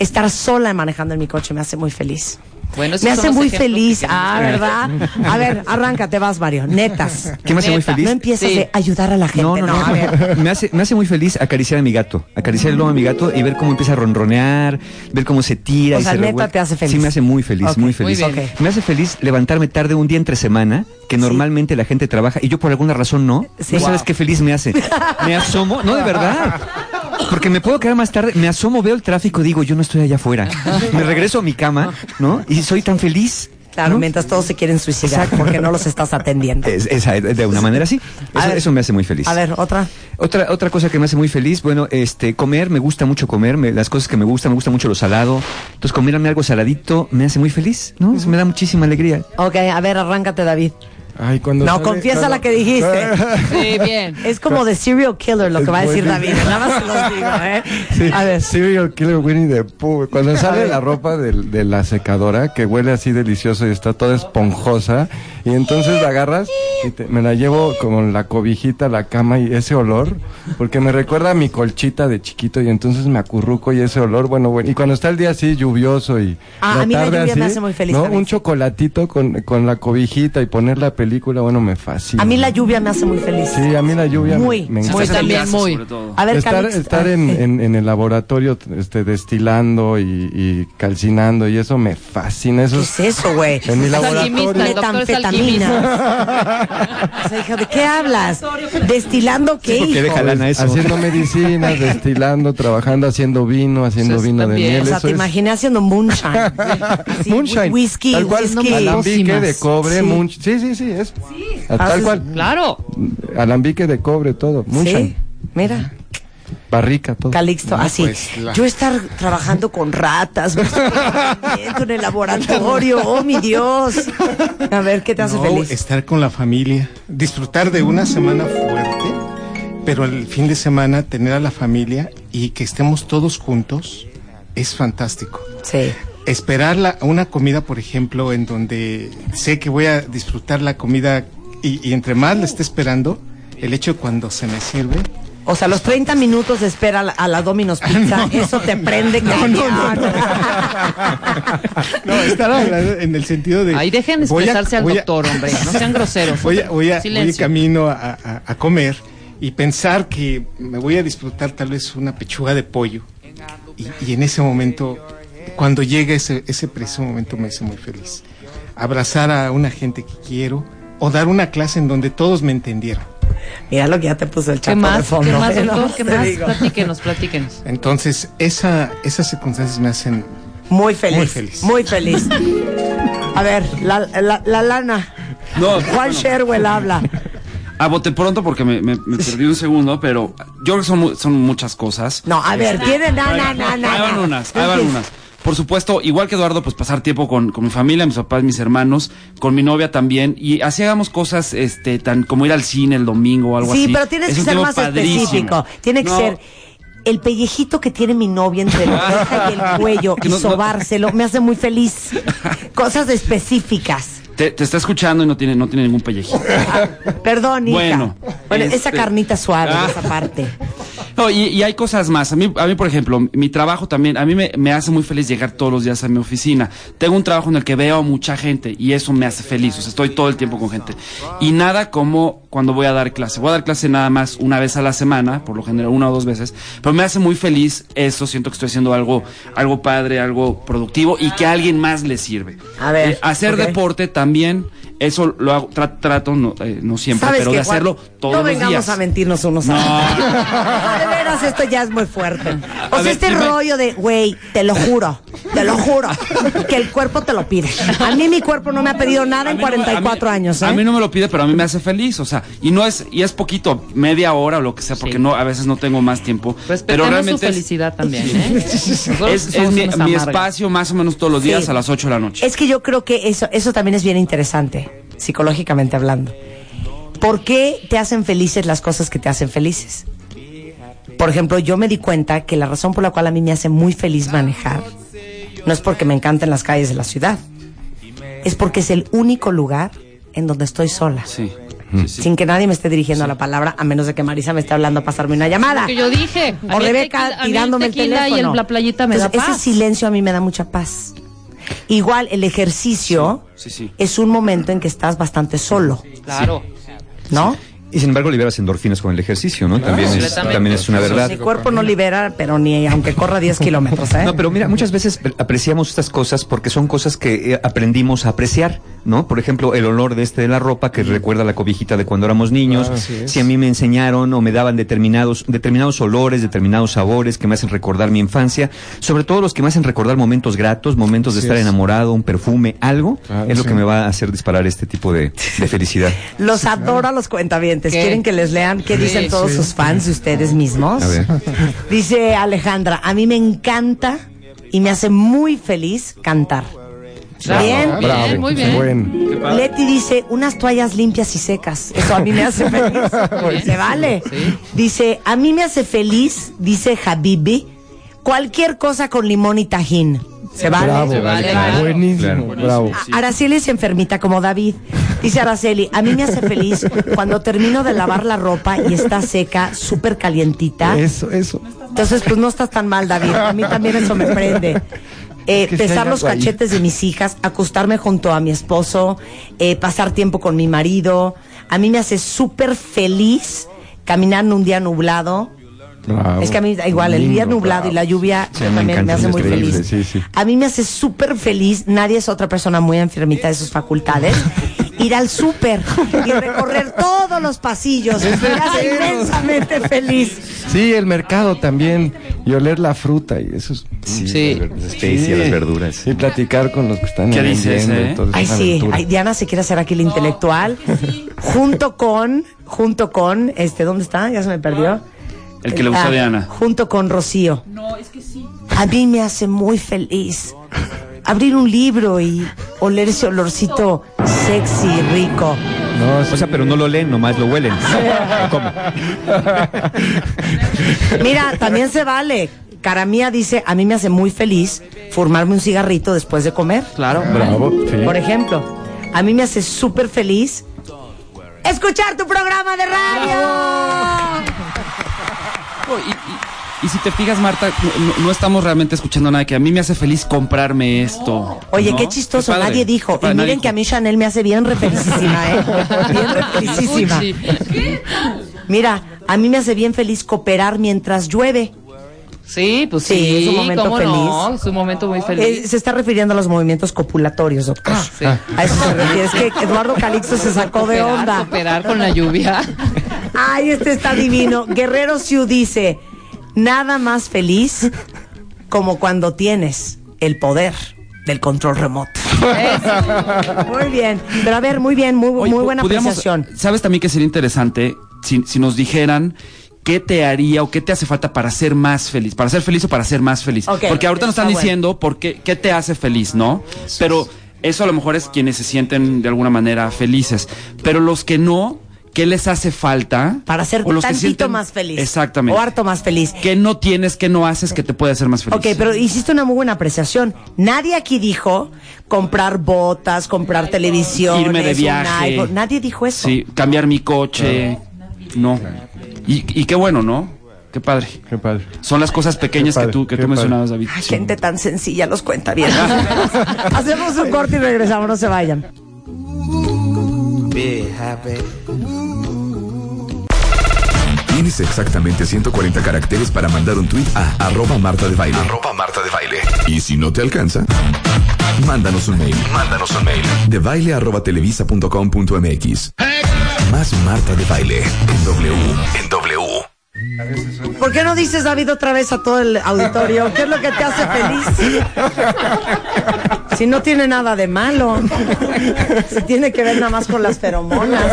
Estar sola manejando en mi coche me hace muy feliz. Bueno, me hace muy feliz. Ah, ver. ¿verdad? A ver, arráncate, vas, Mario. Netas. ¿Qué me hace muy feliz? No empiezas Sí. de ayudar a la gente. No, no, no. a ver. Me hace, me hace muy feliz acariciar a mi gato. Acariciar el lomo a mi gato y ver cómo empieza a ronronear, ver cómo se tira O y sea, se neta revuelve. te hace feliz. Sí, me hace muy feliz, muy feliz. Me hace feliz levantarme tarde un día entre semana, que normalmente la gente trabaja y yo por alguna razón no. Sí. No sabes qué feliz me hace. Me asomo, no de verdad. Porque me puedo quedar más tarde, me asomo, veo el tráfico, digo, yo no estoy allá afuera. Me regreso a mi cama, ¿no? Y soy tan feliz. Claro, ¿no? mientras todos se quieren suicidar Exacto. porque no los estás atendiendo. Es- esa, de una manera así. Eso, ver. eso me hace muy feliz. A ver, otra. Otra, otra cosa que me hace muy feliz, bueno, este, comer, me gusta mucho comer, me- las cosas que me gustan, me gusta mucho lo salado. Entonces, comerme algo saladito me hace muy feliz, ¿no? Eso me da muchísima alegría. Ok, a ver, arráncate, David. Ay, cuando No, sale- confiesa cuando- la que dijiste. Sí, bien. Es como de serial killer lo que va a decir David. Nada más se los digo, ¿eh? Sí, A ver. Serial Killer Winnie the Pooh. Cuando sale la ropa del- de, la secadora, que huele así delicioso y está toda esponjosa, y entonces la agarras y te- me la llevo con la cobijita a la cama y ese olor, porque me recuerda a mi colchita de chiquito y entonces me acurruco y ese olor, bueno, bueno. Y cuando está el día así lluvioso y Ah, a mí la lluvia me hace muy feliz ¿no? Un chocolatito con, con la cobijita y poner la película, bueno, me fascina. A mí la lluvia me hace muy feliz. Sí, a mí la lluvia me- Muy, me, muy encanta. también, muy. sobre todo. A ver, estar, Calix, estar ah, en, sí. en, en el laboratorio este, destilando y, y calcinando y eso me fascina. Eso ¿Qué es, es eso, güey? en mi Es laboratorio. Metanfetamina. o sea, hija, ¿de qué hablas? ¿Destilando qué, hijo? deja lana eso. Haciendo medicinas, destilando, trabajando, haciendo vino, haciendo Eso vino de también. miel. O sea, eso te es imaginé haciendo moonshine. Así, moonshine. Whisky, tal cual, whisky. alambique de cobre, Sí. moonsh- sí, sí, sí, es tal cual, Claro. alambique de cobre, todo, moonshine, Sí, mira, barrica, todo. Calixto, así. pues, la- Yo estar trabajando con ratas, en el laboratorio, oh mi Dios. A ver, ¿qué te hace No, feliz? estar con la familia, disfrutar de una semana fuerte, pero el fin de semana tener a la familia y que estemos todos juntos es fantástico. Sí. Esperar la- una comida, por ejemplo, en donde sé que voy a disfrutar la comida y, y entre más la esté esperando, el hecho de cuando se me sirve, O sea, los 30 minutos de espera a la, a la Domino's Pizza, eso te prende No, no, no, en el sentido de... Ahí dejen voy a- expresarse al a- doctor, hombre. No sean groseros. Voy, a- voy, a- voy Silencio. camino a, a- a comer y pensar que me voy a disfrutar tal vez una pechuga de pollo. Y, y en ese momento, cuando llega ese, ese preciso momento, me hace muy feliz. Abrazar a una gente que quiero o dar una clase en donde todos me entendieron. Mira lo que ya te puso el ¿Qué chato de más? fondo. ¿Qué más, doctor? No, ¿Qué más? Platíquenos, platíquenos. Entonces, esa, esas circunstancias me hacen... Muy feliz. Muy feliz. Muy feliz. A ver, la, la, la lana. No, Juan. Sherwell habla. A bote pronto porque me, me- me perdí un segundo, pero yo creo que son, son muchas cosas. No, a ver, tiene na, na, na, na. Ahí van na. unas, ahí van unas. Por supuesto, igual que Eduardo, pues pasar tiempo con, con mi familia, mis papás, mis hermanos, con mi novia también. Y así hagamos cosas este, tan como ir al cine el domingo o algo Sí, así. pero tienes Es que ser más padrísimo. específico. Tiene que No, ser el pellejito que tiene mi novia entre la oreja y el cuello y sobárselo me hace muy feliz. Cosas específicas. Te, te está escuchando y no tiene, no tiene ningún pellejito. Perdón, hija. Bueno, Bueno, esa este- carnita suave, Ah. esa parte. No, y, y hay cosas más. A mí, a mí, por ejemplo, mi trabajo también, a mí me, me hace muy feliz llegar todos los días a mi oficina. Tengo un trabajo en el que veo a mucha gente y eso me hace feliz. O sea, estoy todo el tiempo con gente. Y nada como cuando voy a dar clase. Voy a dar clase nada más una vez a la semana, por lo general una o dos veces. Pero me hace muy feliz eso. Siento que estoy haciendo algo, algo padre, algo productivo y que a alguien más le sirve. A ver, Eh, hacer ok. deporte también, también eso lo hago, tra- trato, no, eh, no siempre, ¿Sabes pero qué, de Juan? hacerlo todos no los vengamos días. a mentirnos unos a otros. De veras, esto ya es muy fuerte. O A sea, ver, este dime. rollo de, güey, te lo juro, te lo juro, que el cuerpo te lo pide. A mí mi cuerpo no me ha pedido nada en mí no- 44 a mí- años, ¿eh? A mí no me lo pide, pero a mí me hace feliz, o sea, y no es y es poquito, media hora o lo que sea, porque Sí. no a veces no tengo más tiempo, pero Respetemos realmente su es- felicidad también, ¿eh? Es, es somos mi, espacio más o menos todos los días Sí. a las 8 de la noche. Es que yo creo que eso, eso también es bien interesante, psicológicamente hablando. ¿Por qué te hacen felices las cosas que te hacen felices? Por ejemplo, yo me di cuenta que la razón por la cual a mí me hace muy feliz manejar no es porque me encanten las calles de la ciudad, es porque es el único lugar en donde estoy sola. Sí. sí, sí. Sin que nadie me esté dirigiendo la palabra, a menos de que Marisa me esté hablando a pasarme una llamada. Que yo dije. O Rebeca tequila- a mí tirándome el, tequila teléfono. y el- la playita me Entonces, da paz. Ese silencio a mí me da mucha paz. Igual el ejercicio Sí, sí. es un momento en que estás bastante solo, Claro. ¿no? Y sin embargo liberas endorfinas con el ejercicio, ¿no? También, es, también es una verdad. Mi cuerpo no libera, pero ni aunque corra 10 kilómetros, ¿eh? No, pero mira, muchas veces pre- apreciamos estas cosas porque son cosas que eh, aprendimos a apreciar, ¿no? Por ejemplo, el olor de este de la ropa que recuerda la cobijita de cuando éramos niños. Ah, si a mí me enseñaron o me daban determinados determinados olores, determinados sabores que me hacen recordar mi infancia, sobre todo los que me hacen recordar momentos gratos, momentos de estar es. enamorado, un perfume, algo, Claro, es lo sí. que me va a hacer disparar este tipo de, de felicidad. Los adoro a los cuentavientes. ¿Qué? ¿Quieren que les lean qué Sí, dicen todos sí. sus fans de ustedes mismos? A ver. Dice Alejandra, a mí me encanta y me hace muy feliz cantar. Bravo, Bien. Bien, muy bien. Buen. Leti dice, unas toallas limpias y secas. Eso a mí me hace feliz. Se vale. Sí. Dice, a mí me hace feliz, dice Habibi, cualquier cosa con limón y tajín. Se vale. Bravo, Se vale, claro. claro. buenísimo, Claro. bravo. A- Araceli es enfermita como David. Dice Araceli, a mí me hace feliz cuando termino de lavar la ropa y está seca, súper calientita. Eso, eso. Entonces, pues no estás tan mal, David. A mí también eso me prende. Eh, que sí hay besar los ahí. cachetes de mis hijas, acostarme junto a mi esposo, eh, pasar tiempo con mi marido. A mí me hace súper feliz caminar en un día nublado. Bravo. Es que a mí igual el día nublado y la lluvia Sí, me también me hace es muy feliz. sí, sí. A mí me hace súper feliz, nadie es otra persona muy enfermita de sus facultades, ir al súper y recorrer todos los pasillos. Me hace inmensamente feliz. Sí, el mercado también. Y oler la fruta y eso es. Sí, Sí. las las especias, las verduras. Y platicar con los que están ¿Qué ahí dices, vendiendo eh? Ay, sí, ay, Diana se quiere hacer aquí la intelectual, junto con, junto con, este, ¿dónde está? Ya se me perdió. El que le gusta Ah, a Diana. Junto con Rocío. No, es que sí. A mí me hace muy feliz abrir un libro y oler ese olorcito sexy, rico. No, sí. O sea, pero no lo leen, nomás lo huelen. ¿Cómo? Mira, también se vale Cara Mía dice, a mí me hace muy feliz fumarme un cigarrito después de comer. Claro. Bravo, sí. Por ejemplo, a mí me hace súper feliz escuchar tu programa de radio. Oh, Y, si te fijas, Marta, no, estamos realmente escuchando nada que a mí me hace feliz comprarme esto. Oye, ¿no? qué chistoso, padre, nadie dijo. padre, y nadie miren que a mí Chanel me hace bien re felicísima, ¿eh? Bien re felicísima. Uchi. Mira, a mí me hace bien feliz cooperar mientras llueve. Sí, pues Sí, sí, es un momento ¿cómo feliz. no? Es un momento muy Eh, feliz. se está refiriendo a los movimientos copulatorios, doctor. sí. A eso se refiere. Es que Eduardo Calixto se sacó de onda. Cooperar con la lluvia. Ay, este está divino. Guerrero Siu dice, nada más feliz como cuando tienes el poder del control remoto. Muy bien. Pero a ver, muy bien, muy, Oye, muy buena apreciación. ¿Sabes también que sería interesante si, si nos dijeran qué te haría o qué te hace falta para ser más feliz? ¿Para ser feliz o para ser más feliz? Porque ahorita nos está están bueno. diciendo por qué, qué te hace feliz, ¿no? Pero eso a lo mejor es quienes se sienten de alguna manera felices. Pero los que no, ¿qué les hace falta? Para ser O los tantito sienten- más feliz. Exactamente. O harto más feliz. ¿Qué no tienes, qué no haces que te puede hacer más feliz? Ok, pero hiciste una muy buena apreciación. Nadie aquí dijo comprar botas, comprar televisión, Irme de viaje. Nadie dijo eso. Sí, cambiar mi coche. No. Y, y qué bueno, ¿no? Qué padre. Qué padre. Son las cosas pequeñas que tú, que tú mencionabas, David. Ay, Sí. gente tan sencilla, los cuenta bien. Hacemos un corte y regresamos, no se vayan. Be happy. Tienes exactamente 140 caracteres para mandar un tweet a arroba Marta de Baile. Arroba Marta de Baile. Y si no te alcanza, mándanos un mail. Mándanos un mail. De baile arroba televisa punto com punto MX. Más Marta de Baile. En W. En W. ¿Por qué no dices, David, otra vez a todo el auditorio qué es lo que te hace feliz? Si no tiene nada de malo. Si tiene que ver nada más con las feromonas.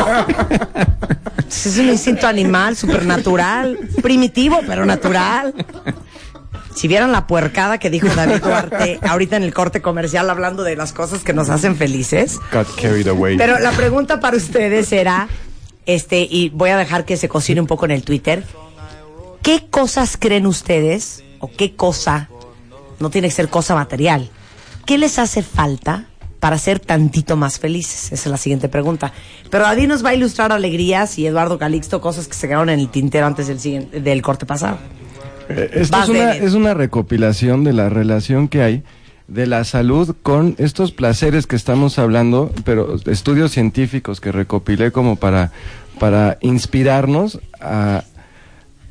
Es un instinto animal, supernatural, primitivo, pero natural. Si vieran la puercada que dijo David Duarte ahorita en el corte comercial hablando de las cosas que nos hacen felices. Got carried away. Pero la pregunta para ustedes era, este, y voy a dejar que se cocine un poco en el Twitter. ¿Qué cosas creen ustedes, o qué cosa, no tiene que ser cosa material, qué les hace falta para ser tantito más felices? Esa es la siguiente pregunta. Pero Adi nos va a ilustrar alegrías y Eduardo Calixto cosas que se quedaron en el tintero antes del, siguiente, del corte pasado. Eh, Esto es una, es una recopilación de la relación que hay de la salud con estos placeres que estamos hablando, pero estudios científicos que recopilé como para, para inspirarnos a,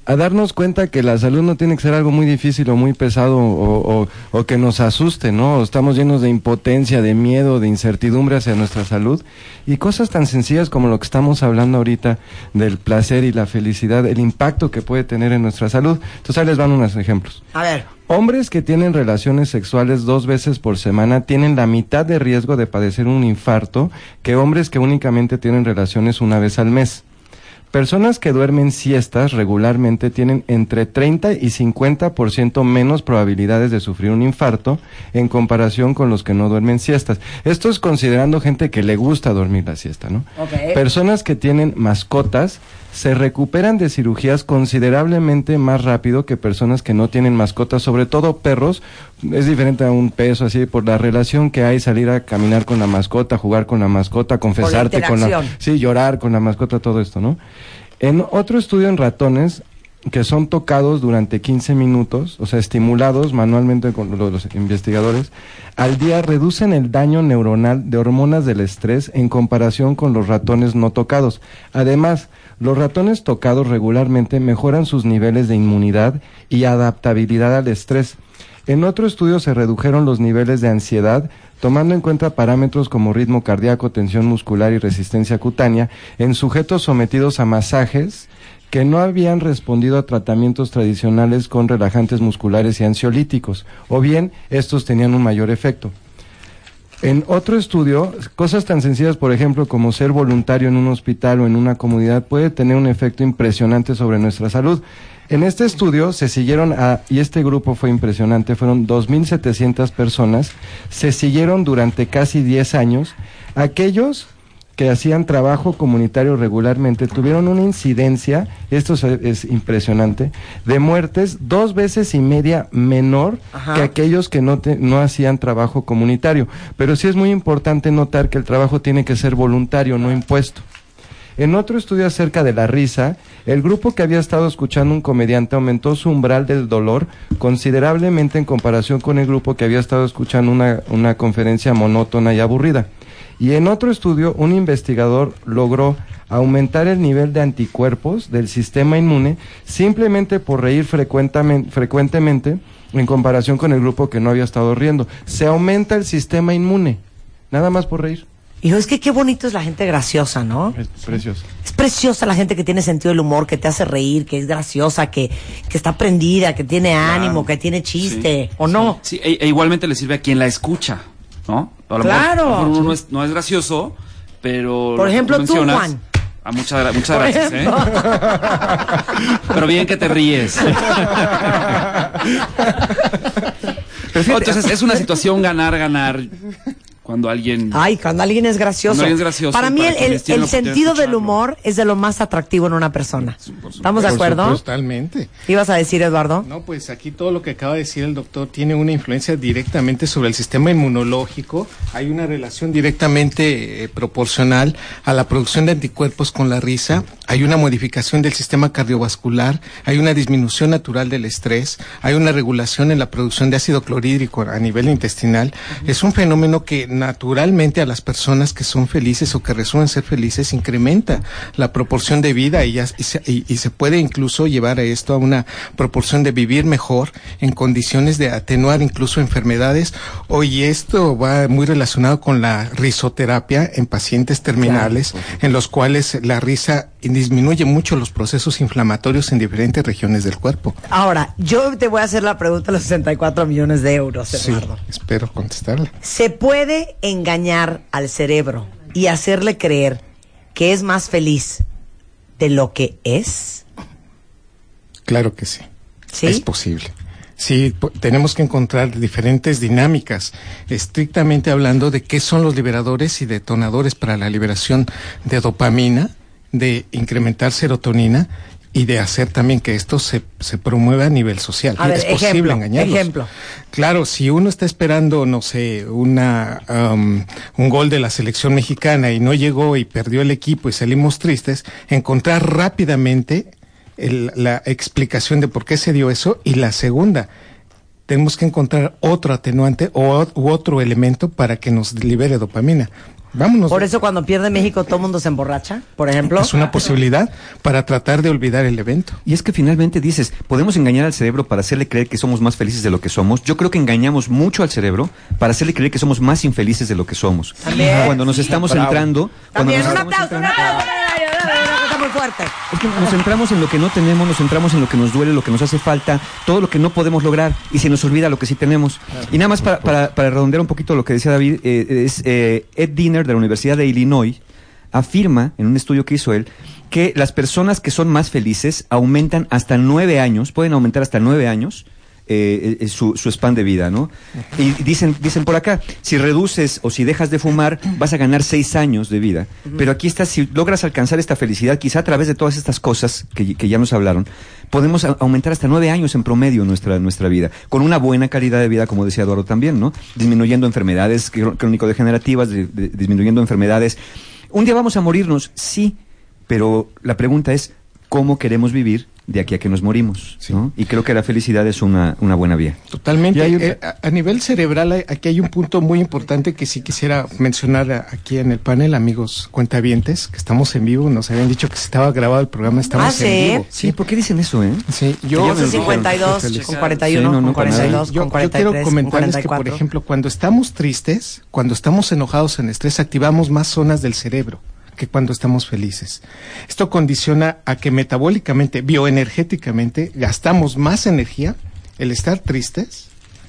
a darnos cuenta que la salud no tiene que ser algo muy difícil o muy pesado o, o- o que nos asuste, ¿no? Estamos llenos de impotencia, de miedo, de incertidumbre hacia nuestra salud y cosas tan sencillas como lo que estamos hablando ahorita del placer y la felicidad, el impacto que puede tener en nuestra salud. Entonces ahí les van unos ejemplos. A ver, Hombres que tienen relaciones sexuales dos veces por semana tienen la mitad de riesgo de padecer un infarto que hombres que únicamente tienen relaciones una vez al mes. Personas que duermen siestas regularmente tienen entre 30 y 50% menos probabilidades de sufrir un infarto en comparación con los que no duermen siestas. Esto es considerando gente que le gusta dormir la siesta, ¿no? Personas que tienen mascotas se recuperan de cirugías considerablemente más rápido que personas que no tienen mascotas, sobre todo perros. Es diferente a un peso así por la relación que hay salir a caminar con la mascota, jugar con la mascota, confesarte con la sí, llorar con la mascota, todo esto, ¿no? En otro estudio en ratones que son tocados durante 15 minutos, o sea, estimulados manualmente con lo- los, investigadores, al día reducen el daño neuronal de hormonas del estrés en comparación con los ratones no tocados. Además, los ratones tocados regularmente mejoran sus niveles de inmunidad y adaptabilidad al estrés. En otro estudio se redujeron los niveles de ansiedad tomando en cuenta parámetros como ritmo cardíaco, tensión muscular y resistencia cutánea en sujetos sometidos a masajes que no habían respondido a tratamientos tradicionales con relajantes musculares y ansiolíticos, o bien estos tenían un mayor efecto. En otro estudio, cosas tan sencillas, por ejemplo, como ser voluntario en un hospital o en una comunidad, puede tener un efecto impresionante sobre nuestra salud. En este estudio se siguieron a, y este grupo fue impresionante, fueron 2.700 personas, se siguieron durante casi 10 años aquellos que hacían trabajo comunitario regularmente tuvieron una incidencia, esto es, es impresionante, de muertes dos veces y media menor Ajá. que aquellos que no, te- no hacían trabajo comunitario. Pero sí es muy importante notar que el trabajo tiene que ser voluntario, no impuesto. En otro estudio acerca de la risa, el grupo que había estado escuchando un comediante aumentó su umbral del dolor considerablemente en comparación con el grupo que había estado escuchando una, una conferencia monótona y aburrida. Y en otro estudio, un investigador logró aumentar el nivel de anticuerpos del sistema inmune simplemente por reír frecuentemente en comparación con el grupo que no había estado riendo. Se aumenta el sistema inmune, nada más por reír. Hijo, es que qué bonito es la gente graciosa, ¿no? Es precioso. Es preciosa la gente que tiene sentido del humor, que te hace reír, que es graciosa, que, que está prendida, que tiene ánimo, que tiene chiste, ¿o no? Sí, e, e igualmente le sirve a quien la escucha, ¿no? A lo Claro. mejor, a lo mejor uno no es, no es gracioso, pero... Por ejemplo, tú, Juan. Ah, muchas, muchas gracias, ¿eh? Pero bien que te ríes. Entonces es una situación ganar, ganar cuando alguien... Ay, cuando alguien es gracioso. Cuando alguien es gracioso, Para mí para el, el- sentido del humor es de lo más atractivo en una persona. ¿Estamos de Por acuerdo? supuesto, Totalmente. ¿Ibas a decir, Eduardo? No, pues aquí todo lo que acaba de decir el doctor tiene una influencia directamente sobre el sistema inmunológico. Hay una relación directamente eh, proporcional a la producción de anticuerpos con la risa. Hay una modificación del sistema cardiovascular. Hay una disminución natural del estrés. Hay una regulación en la producción de ácido clorhídrico a nivel intestinal. Es un fenómeno que naturalmente a las personas que son felices o que resuelven ser felices incrementa la proporción de vida y, ya- y se, y- y se puede incluso llevar a esto a una proporción de vivir mejor en condiciones de atenuar incluso enfermedades. Hoy esto va muy relacionado con la risoterapia en pacientes terminales en los cuales la risa disminuye mucho los procesos inflamatorios en diferentes regiones del cuerpo. Ahora, yo te voy a hacer la pregunta de los 64 millones de euros, Sí, espero contestarla. ¿Se puede engañar al cerebro y hacerle creer que es más feliz de lo que es? Claro que sí. ¿Sí? Es posible. Sí, tenemos que encontrar diferentes dinámicas, estrictamente hablando de qué son los liberadores y detonadores para la liberación de dopamina, de incrementar serotonina y de hacer también que esto se, se promueva a nivel social. A ver, es posible engañarlos. ejemplo. Claro, si uno está esperando, no sé, una, um, un gol de la selección mexicana y no llegó y perdió el equipo y salimos tristes, encontrar rápidamente el- la explicación de por qué se dio eso y la segunda, tenemos que encontrar otro atenuante o u otro elemento para que nos libere dopamina. Vámonos. Por eso cuando pierde México todo el mundo se emborracha, por ejemplo. es una posibilidad para tratar de olvidar el evento. Y es que finalmente dices, podemos engañar al cerebro para hacerle creer que somos más felices de lo que somos. Yo creo que engañamos mucho al cerebro para hacerle creer que somos más infelices de lo que somos. También. Cuando nos estamos Bravo. centrando, cuando También nos un estamos aplauso, un muy fuerte. Es que nos centramos en lo que no tenemos, nos centramos en lo que nos duele, lo que nos hace falta, todo lo que no podemos lograr y se nos olvida lo que sí tenemos. y nada más para, para, para redondear un poquito lo que decía David, eh, es eh, Ed Diner de la Universidad de Illinois afirma en un estudio que hizo él que las personas que son más felices aumentan hasta nueve años, pueden aumentar hasta nueve años eh, eh, su, su span de vida, ¿no? Y dicen, dicen por acá, si reduces o si dejas de fumar, vas a ganar seis años de vida. Pero aquí está, si logras alcanzar esta felicidad, quizá a través de todas estas cosas que, que ya nos hablaron, podemos aumentar hasta nueve años en promedio nuestra, nuestra vida, con una buena calidad de vida, como decía Eduardo también, ¿no? Disminuyendo enfermedades crónico-degenerativas, de- de- disminuyendo enfermedades. Un día vamos a morirnos, sí, pero la pregunta es, ¿cómo queremos vivir de aquí a que nos morimos? ¿no? Y creo que la felicidad es una, una buena vía. Totalmente. Un- Eh, a, a nivel cerebral, hay- aquí hay un punto muy importante que sí quisiera mencionar aquí en el panel, amigos cuentavientes, que estamos en vivo. Nos habían dicho que se estaba grabado el programa, estamos Ah, ¿sí? en vivo. Sí, ¿por qué dicen eso, eh? Sí, yo, Ya me lo 52 Feliz. con 41, Sí, no, con no, nada. 42, yo, con yo 43, quiero con comentarles que, por 44. ejemplo, cuando estamos tristes, cuando estamos enojados en estrés, activamos más zonas del cerebro que cuando estamos felices. Esto condiciona a que metabólicamente, bioenergéticamente, gastamos más energía el estar tristes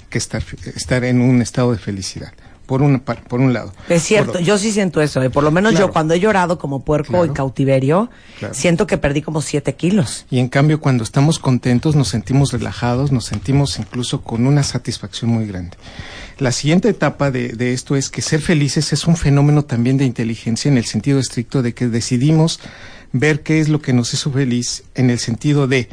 que estar, estar en un estado de felicidad. Por un, por un lado. Es cierto, Por- yo sí siento eso. eh. Por lo menos Claro. yo cuando he llorado como puerco Claro. en cautiverio, Claro. siento que perdí como siete kilos. Y en cambio, cuando estamos contentos, nos sentimos relajados, nos sentimos incluso con una satisfacción muy grande. La siguiente etapa de, de esto es que ser felices es un fenómeno también de inteligencia en el sentido estricto de que decidimos ver qué es lo que nos hizo feliz en el sentido de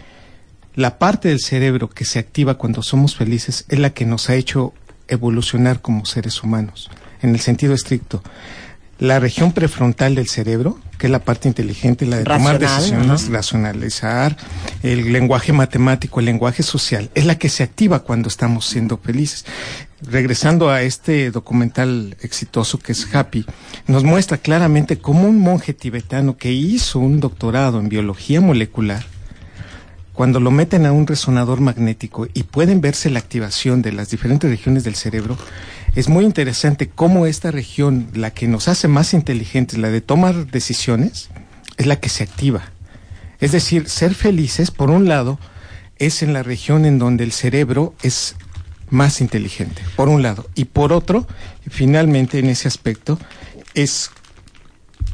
la parte del cerebro que se activa cuando somos felices es la que nos ha hecho evolucionar como seres humanos, en el sentido estricto. La región prefrontal del cerebro, que es la parte inteligente, la de tomar decisiones, racionalizar, el lenguaje matemático, el lenguaje social, es la que se activa cuando estamos siendo felices. Regresando a este documental exitoso que es Happy, nos muestra claramente cómo un monje tibetano que hizo un doctorado en biología molecular, cuando lo meten a un resonador magnético y pueden verse la activación de las diferentes regiones del cerebro, es muy interesante cómo esta región, la que nos hace más inteligentes, la de tomar decisiones, es la que se activa. Es decir, ser felices, por un lado, es en la región en donde el cerebro es más inteligente, por un lado. Y por otro, finalmente en ese aspecto, es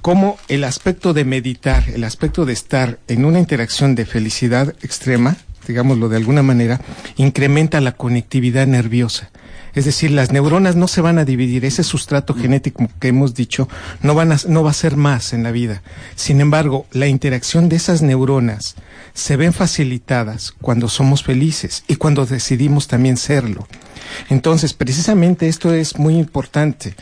cómo el aspecto de meditar, el aspecto de estar en una interacción de felicidad extrema, digámoslo de alguna manera, incrementa la conectividad nerviosa. Es decir, las neuronas no se van a dividir, ese sustrato genético que hemos dicho no, van a, no va a ser más en la vida. Sin embargo, la interacción de esas neuronas se ven facilitadas cuando somos felices y cuando decidimos también serlo. Entonces, precisamente esto es muy importante.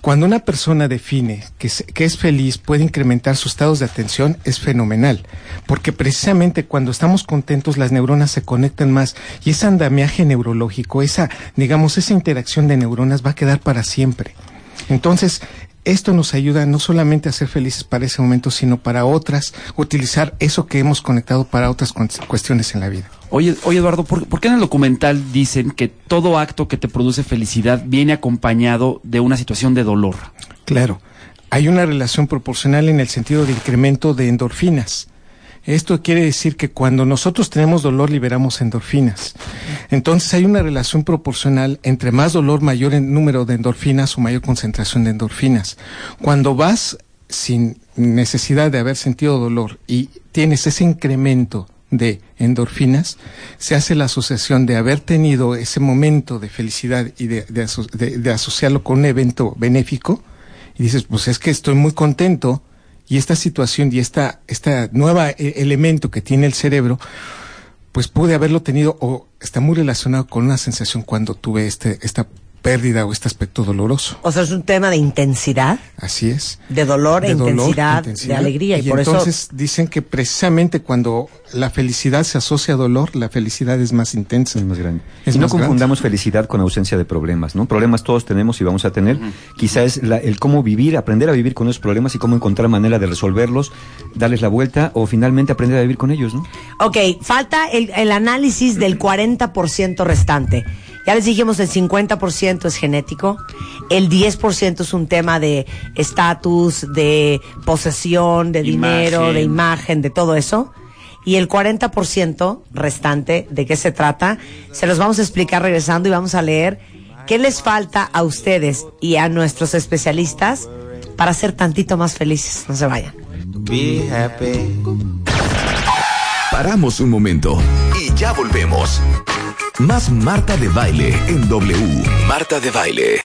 Cuando una persona define que, es feliz, puede incrementar sus estados de atención, es fenomenal. Porque precisamente cuando estamos contentos, las neuronas se conectan más y ese andamiaje neurológico, esa, digamos, esa interacción de neuronas va a quedar para siempre. Entonces, esto nos ayuda no solamente a ser felices para ese momento, sino para otras, utilizar eso que hemos conectado para otras cuestiones en la vida. Oye, oye Eduardo, ¿por, por qué en el documental dicen que todo acto que te produce felicidad viene acompañado de una situación de dolor? Claro, hay una relación proporcional en el sentido de incremento de endorfinas. Esto quiere decir que cuando nosotros tenemos dolor liberamos endorfinas. Entonces hay una relación proporcional entre más dolor, mayor número de endorfinas o mayor concentración de endorfinas. Cuando vas sin necesidad de haber sentido dolor y tienes ese incremento de endorfinas, se hace la asociación de haber tenido ese momento de felicidad y de- de asociarlo con un evento benéfico, y dices, pues es que estoy muy contento y esta situación y esta, esta nueva e- elemento que tiene el cerebro, pues pude haberlo tenido o está muy relacionado con una sensación cuando tuve este, esta pérdida o este aspecto doloroso. O sea, es un tema de intensidad, Así es. de dolor, e De dolor, intensidad, de alegría. Y, Y, por entonces dicen que precisamente cuando la felicidad se asocia a dolor, la felicidad es más intensa. Es más grande. Es y no grande. confundamos felicidad con ausencia de problemas, ¿no? Problemas todos tenemos y vamos a tener. Quizá es la- el cómo vivir, aprender a vivir con esos problemas y cómo encontrar manera de resolverlos, darles la vuelta o finalmente aprender a vivir con ellos, ¿no? Ok, falta el, el análisis del 40% restante. Ya les dijimos, el 50% es genético, el 10% es un tema de estatus, de posesión, de dinero, Imagen. de imagen, de todo eso. Y el 40% restante, ¿de qué se trata? Se los vamos a explicar regresando y vamos a leer qué les falta a ustedes y a nuestros especialistas para ser tantito más felices. No se vayan. Be happy. Paramos un momento y ya volvemos. Más Marta de Baile en W. Marta de Baile.